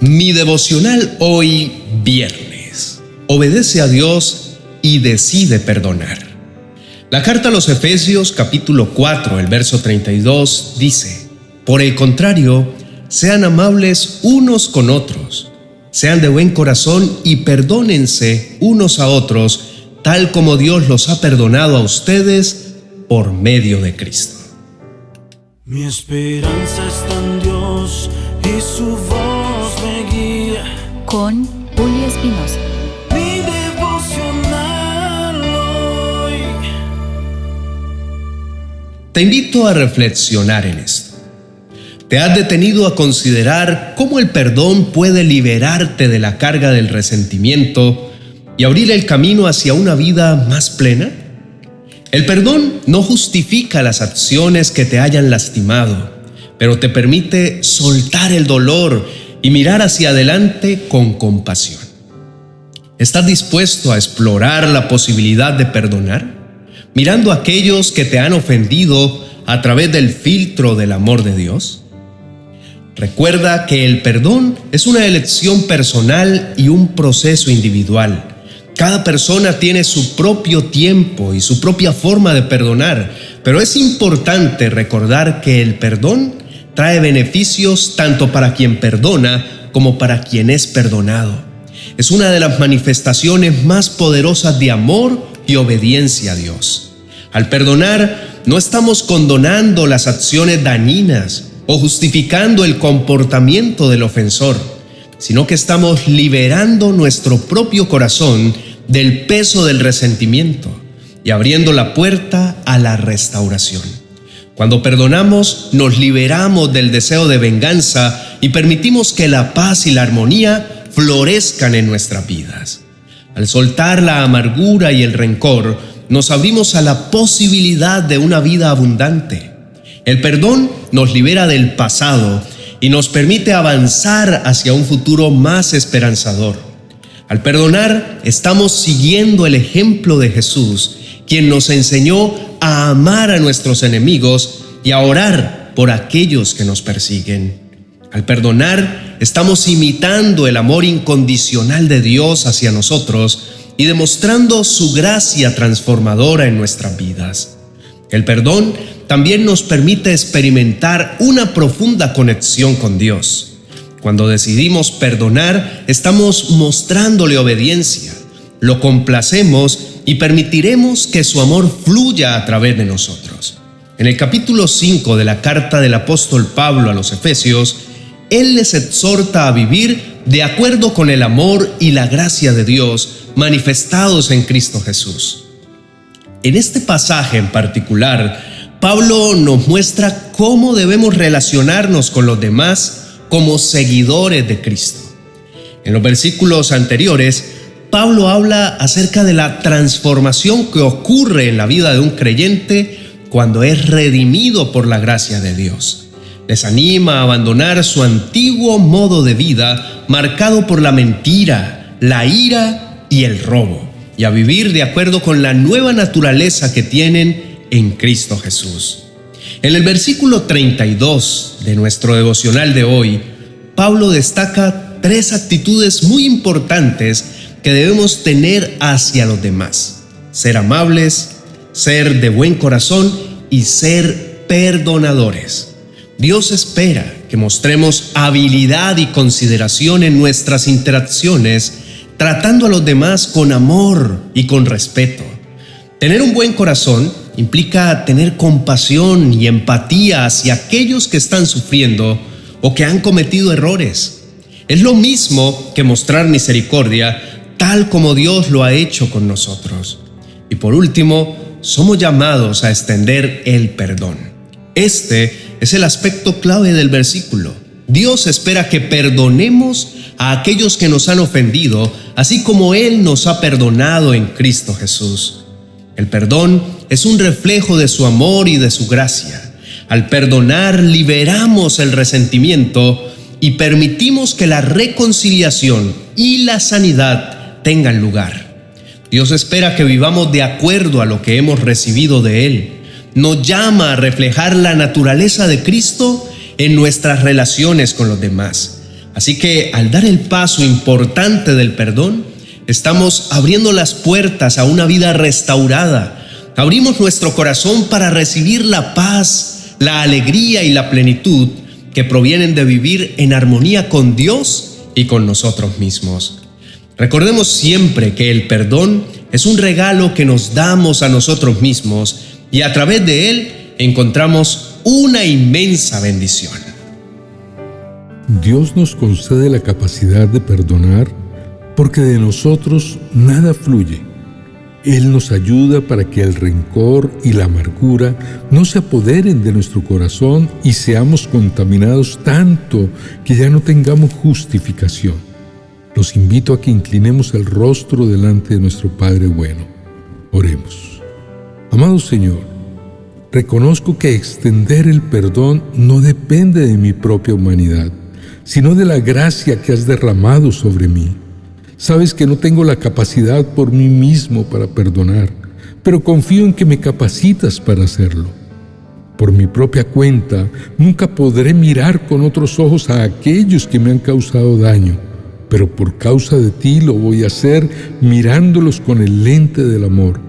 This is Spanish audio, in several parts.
Mi devocional hoy viernes. Obedece a Dios y decide perdonar. La carta a los Efesios capítulo 4, el verso 32 dice, Por el contrario, sean amables unos con otros, sean de buen corazón y perdónense unos a otros, tal como Dios los ha perdonado a ustedes por medio de Cristo. Mi esperanza está en Dios y su voz me guía. Con Julio Espinosa. Mi devocional hoy. Te invito a reflexionar en esto. ¿Te has detenido a considerar cómo el perdón puede liberarte de la carga del resentimiento y abrir el camino hacia una vida más plena? El perdón no justifica las acciones que te hayan lastimado, pero te permite soltar el dolor y mirar hacia adelante con compasión. ¿Estás dispuesto a explorar la posibilidad de perdonar? Mirando a aquellos que te han ofendido a través del filtro del amor de Dios. Recuerda que el perdón es una elección personal y un proceso individual cada persona tiene su propio tiempo y su propia forma de perdonar, pero es importante recordar que el perdón trae beneficios tanto para quien perdona como para quien es perdonado. Es una de las manifestaciones más poderosas de amor y obediencia a Dios. Al perdonar, no estamos condonando las acciones dañinas o justificando el comportamiento del ofensor, sino que estamos liberando nuestro propio corazón del peso del resentimiento y abriendo la puerta a la restauración. Cuando perdonamos, nos liberamos del deseo de venganza y permitimos que la paz y la armonía florezcan en nuestras vidas. Al soltar la amargura y el rencor, nos abrimos a la posibilidad de una vida abundante. El perdón nos libera del pasado y nos permite avanzar hacia un futuro más esperanzador. Al perdonar, estamos siguiendo el ejemplo de Jesús, quien nos enseñó a amar a nuestros enemigos y a orar por aquellos que nos persiguen. Al perdonar, estamos imitando el amor incondicional de Dios hacia nosotros y demostrando su gracia transformadora en nuestras vidas. El perdón también nos permite experimentar una profunda conexión con Dios. Cuando decidimos perdonar, estamos mostrándole obediencia, lo complacemos y permitiremos que su amor fluya a través de nosotros. En el capítulo 5 de la carta del apóstol Pablo a los Efesios, él les exhorta a vivir de acuerdo con el amor y la gracia de Dios manifestados en Cristo Jesús. En este pasaje en particular, Pablo nos muestra cómo debemos relacionarnos con los demás como seguidores de Cristo. En los versículos anteriores, Pablo habla acerca de la transformación que ocurre en la vida de un creyente cuando es redimido por la gracia de Dios. Les anima a abandonar su antiguo modo de vida marcado por la mentira, la ira y el robo, y a vivir de acuerdo con la nueva naturaleza que tienen en Cristo Jesús. En el versículo 32 de nuestro devocional de hoy, Pablo destaca tres actitudes muy importantes que debemos tener hacia los demás. Ser amables, ser de buen corazón y ser perdonadores. Dios espera que mostremos habilidad y consideración en nuestras interacciones, tratando a los demás con amor y con respeto. Tener un buen corazón implica tener compasión y empatía hacia aquellos que están sufriendo o que han cometido errores. Es lo mismo que mostrar misericordia tal como Dios lo ha hecho con nosotros. Y por último, somos llamados a extender el perdón. Este es el aspecto clave del versículo. Dios espera que perdonemos a aquellos que nos han ofendido, así como Él nos ha perdonado en Cristo Jesús. El perdón es un reflejo de su amor y de su gracia. Al perdonar liberamos el resentimiento y permitimos que la reconciliación y la sanidad tengan lugar. Dios espera que vivamos de acuerdo a lo que hemos recibido de Él. Nos llama a reflejar la naturaleza de Cristo en nuestras relaciones con los demás. Así que al dar el paso importante del perdón, estamos abriendo las puertas a una vida restaurada. Abrimos nuestro corazón para recibir la paz, la alegría y la plenitud que provienen de vivir en armonía con Dios y con nosotros mismos. Recordemos siempre que el perdón es un regalo que nos damos a nosotros mismos y a través de él encontramos una inmensa bendición. Dios nos concede la capacidad de perdonar porque de nosotros nada fluye. Él nos ayuda para que el rencor y la amargura no se apoderen de nuestro corazón y seamos contaminados tanto que ya no tengamos justificación. Los invito a que inclinemos el rostro delante de nuestro Padre bueno. Oremos. Amado Señor, reconozco que extender el perdón no depende de mi propia humanidad, sino de la gracia que has derramado sobre mí. Sabes que no tengo la capacidad por mí mismo para perdonar, pero confío en que me capacitas para hacerlo. Por mi propia cuenta, nunca podré mirar con otros ojos a aquellos que me han causado daño, pero por causa de ti lo voy a hacer mirándolos con el lente del amor.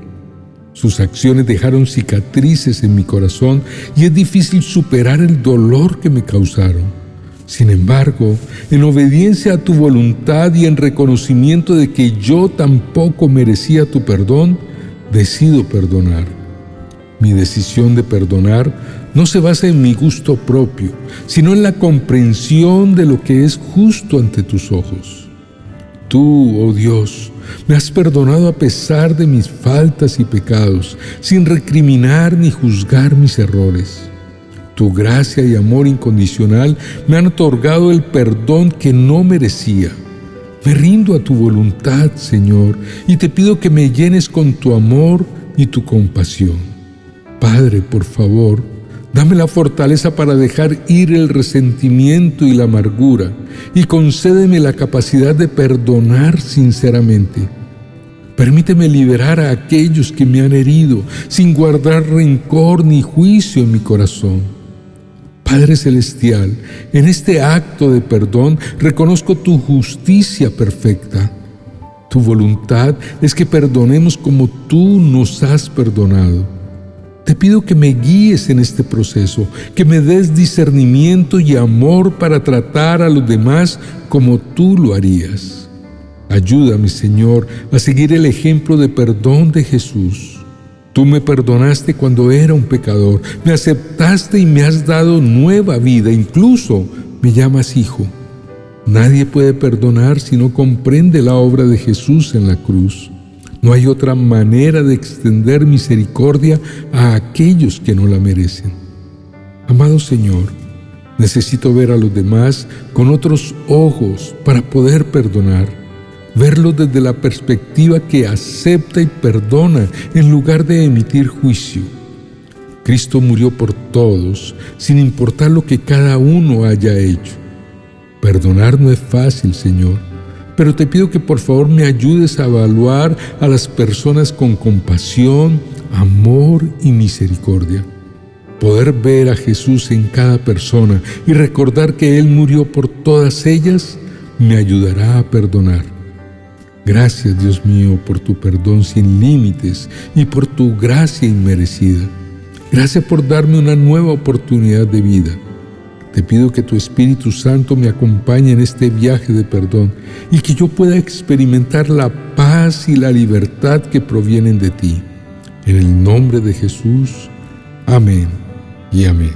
Sus acciones dejaron cicatrices en mi corazón y es difícil superar el dolor que me causaron. Sin embargo, en obediencia a tu voluntad y en reconocimiento de que yo tampoco merecía tu perdón, decido perdonar. Mi decisión de perdonar no se basa en mi gusto propio, sino en la comprensión de lo que es justo ante tus ojos. Tú, oh Dios, me has perdonado a pesar de mis faltas y pecados, sin recriminar ni juzgar mis errores. Tu gracia y amor incondicional me han otorgado el perdón que no merecía. Me rindo a tu voluntad, Señor, y te pido que me llenes con tu amor y tu compasión. Padre, por favor, dame la fortaleza para dejar ir el resentimiento y la amargura, y concédeme la capacidad de perdonar sinceramente. Permíteme liberar a aquellos que me han herido, sin guardar rencor ni juicio en mi corazón. Padre Celestial, en este acto de perdón reconozco tu justicia perfecta. Tu voluntad es que perdonemos como tú nos has perdonado. Te pido que me guíes en este proceso, que me des discernimiento y amor para tratar a los demás como tú lo harías. Ayúdame, Señor, a seguir el ejemplo de perdón de Jesús. Tú me perdonaste cuando era un pecador, me aceptaste y me has dado nueva vida, incluso me llamas hijo. Nadie puede perdonar si no comprende la obra de Jesús en la cruz. No hay otra manera de extender misericordia a aquellos que no la merecen. Amado Señor, necesito ver a los demás con otros ojos para poder perdonar verlo desde la perspectiva que acepta y perdona en lugar de emitir juicio. Cristo murió por todos, sin importar lo que cada uno haya hecho. Perdonar no es fácil, Señor, pero te pido que por favor me ayudes a evaluar a las personas con compasión, amor y misericordia. Poder ver a Jesús en cada persona y recordar que Él murió por todas ellas me ayudará a perdonar. Gracias, Dios mío, por tu perdón sin límites y por tu gracia inmerecida. Gracias por darme una nueva oportunidad de vida. Te pido que tu Espíritu Santo me acompañe en este viaje de perdón y que yo pueda experimentar la paz y la libertad que provienen de ti. En el nombre de Jesús. Amén y amén.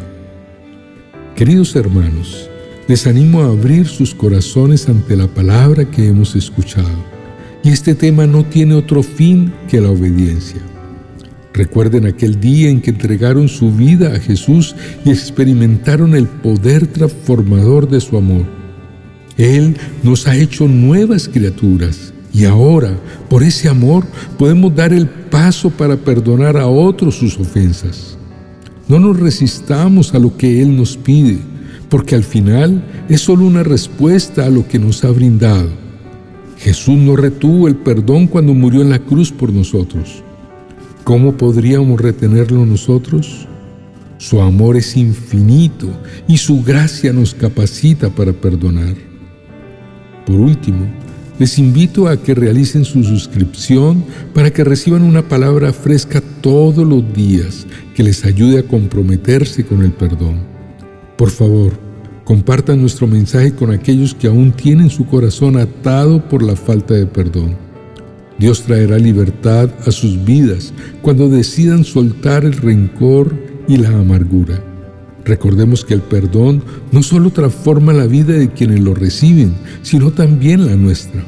Queridos hermanos, les animo a abrir sus corazones ante la palabra que hemos escuchado y este tema no tiene otro fin que la obediencia. Recuerden aquel día en que entregaron su vida a Jesús y experimentaron el poder transformador de su amor. Él nos ha hecho nuevas criaturas y ahora, por ese amor, podemos dar el paso para perdonar a otros sus ofensas. No nos resistamos a lo que Él nos pide, porque al final es solo una respuesta a lo que nos ha brindado. Jesús no retuvo el perdón cuando murió en la cruz por nosotros. ¿Cómo podríamos retenerlo nosotros? Su amor es infinito y su gracia nos capacita para perdonar. por último, les invito a que realicen su suscripción para que reciban una palabra fresca todos los días que les ayude a comprometerse con el perdón. Por favor, compartan nuestro mensaje con aquellos que aún tienen su corazón atado por la falta de perdón. Dios traerá libertad a sus vidas cuando decidan soltar el rencor y la amargura. Recordemos que el perdón no solo transforma la vida de quienes lo reciben, sino también la nuestra.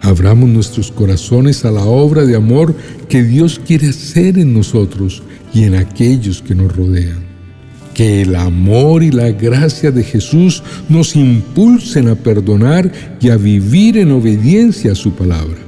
Abramos nuestros corazones a la obra de amor que Dios quiere hacer en nosotros y en aquellos que nos rodean. Que el amor y la gracia de Jesús nos impulsen a perdonar y a vivir en obediencia a su palabra.